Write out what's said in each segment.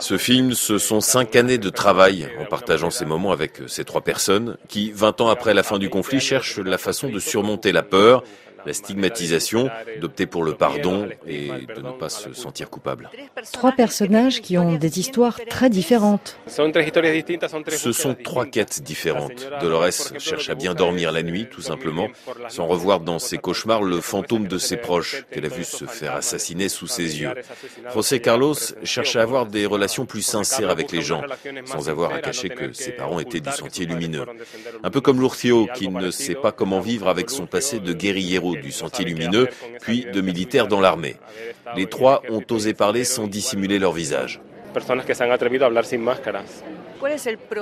Ce film, ce sont cinq années de travail en partageant ces moments avec ces trois personnes qui, 20 ans après la fin du conflit, cherchent la façon de surmonter la peur, la stigmatisation, d'opter pour le pardon et de ne pas se sentir coupable. Trois personnages qui ont des histoires très différentes. Ce sont trois quêtes différentes. Dolores cherche à bien dormir la nuit, tout simplement, sans revoir dans ses cauchemars le fantôme de ses proches qu'elle a vu se faire assassiner sous ses yeux. José Carlos cherche à avoir des relations plus sincères avec les gens, sans avoir à cacher que ses parents étaient du sentier lumineux. Un peu comme Lurcio, qui ne sait pas comment vivre avec son passé de guerriero du Sentier Lumineux, puis de militaires dans l'armée. Les trois ont osé parler sans dissimuler leur visage.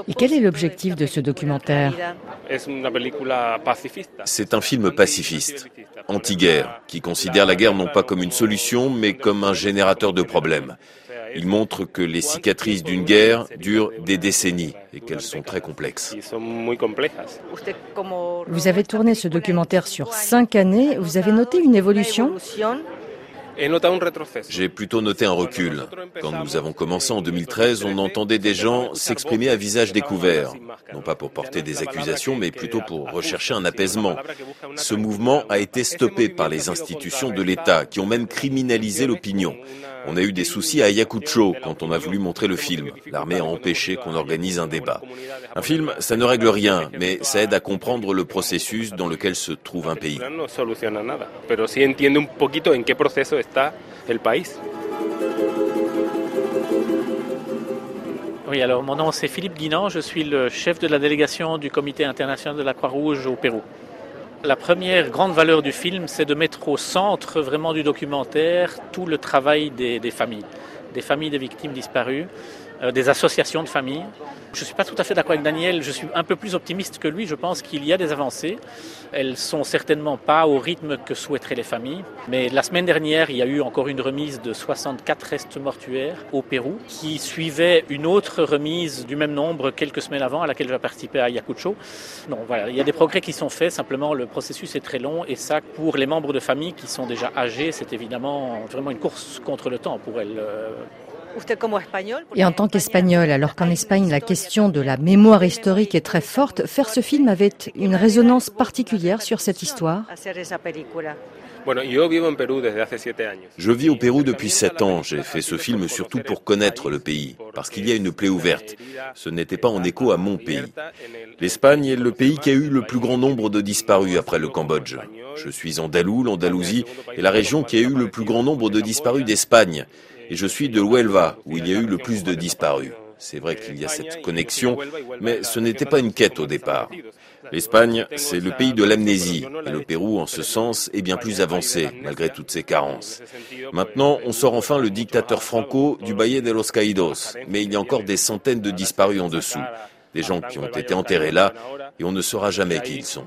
Et quel est l'objectif de ce documentaire C'est un film pacifiste, anti-guerre, qui considère la guerre non pas comme une solution, mais comme un générateur de problèmes. Il montre que les cicatrices d'une guerre durent des décennies et qu'elles sont très complexes. Vous avez tourné ce documentaire sur cinq années. Vous avez noté une évolution? J'ai plutôt noté un recul. Quand nous avons commencé en 2013, on entendait des gens s'exprimer à visage découvert, non pas pour porter des accusations, mais plutôt pour rechercher un apaisement. Ce mouvement a été stoppé par les institutions de l'État, qui ont même criminalisé l'opinion. On a eu des soucis à Ayacucho quand on a voulu montrer le film. L'armée a empêché qu'on organise un débat. Un film, ça ne règle rien, mais ça aide à comprendre le processus dans lequel se trouve un pays. Oui, alors mon nom c'est Philippe Guinan, je suis le chef de la délégation du Comité international de la Croix-Rouge au Pérou. La première grande valeur du film, c'est de mettre au centre vraiment du documentaire tout le travail des, familles, des familles des victimes disparues, des associations de familles. Je ne suis pas tout à fait d'accord avec Daniel, je suis un peu plus optimiste que lui, je pense qu'il y a des avancées. Elles sont certainement pas au rythme que souhaiteraient les familles, mais la semaine dernière, il y a eu encore une remise de 64 restes mortuaires au Pérou, qui suivait une autre remise du même nombre quelques semaines avant, à laquelle j'ai participé à Ayacucho. Non, voilà, il y a des progrès qui sont faits, simplement le processus est très long, et ça, pour les membres de famille qui sont déjà âgés, c'est évidemment vraiment une course contre le temps pour elles. Et en tant qu'Espagnol, alors qu'en Espagne la question de la mémoire historique est très forte, faire ce film avait une résonance particulière sur cette histoire je vis au Pérou depuis sept ans. J'ai fait ce film surtout pour connaître le pays, parce qu'il y a une plaie ouverte. Ce n'était pas en écho à mon pays. L'Espagne est le pays qui a eu le plus grand nombre de disparus après le Cambodge. Je suis andalou, l'Andalousie est la région qui a eu le plus grand nombre de disparus d'Espagne et je suis de Huelva, où il y a eu le plus de disparus. C'est vrai qu'il y a cette connexion, mais ce n'était pas une quête au départ. L'Espagne, c'est le pays de l'amnésie, et le Pérou, en ce sens, est bien plus avancé, malgré toutes ses carences. Maintenant, on sort enfin le dictateur Franco du Valle de los Caídos, mais il y a encore des centaines de disparus en dessous, des gens qui ont été enterrés là, et on ne saura jamais qui ils sont.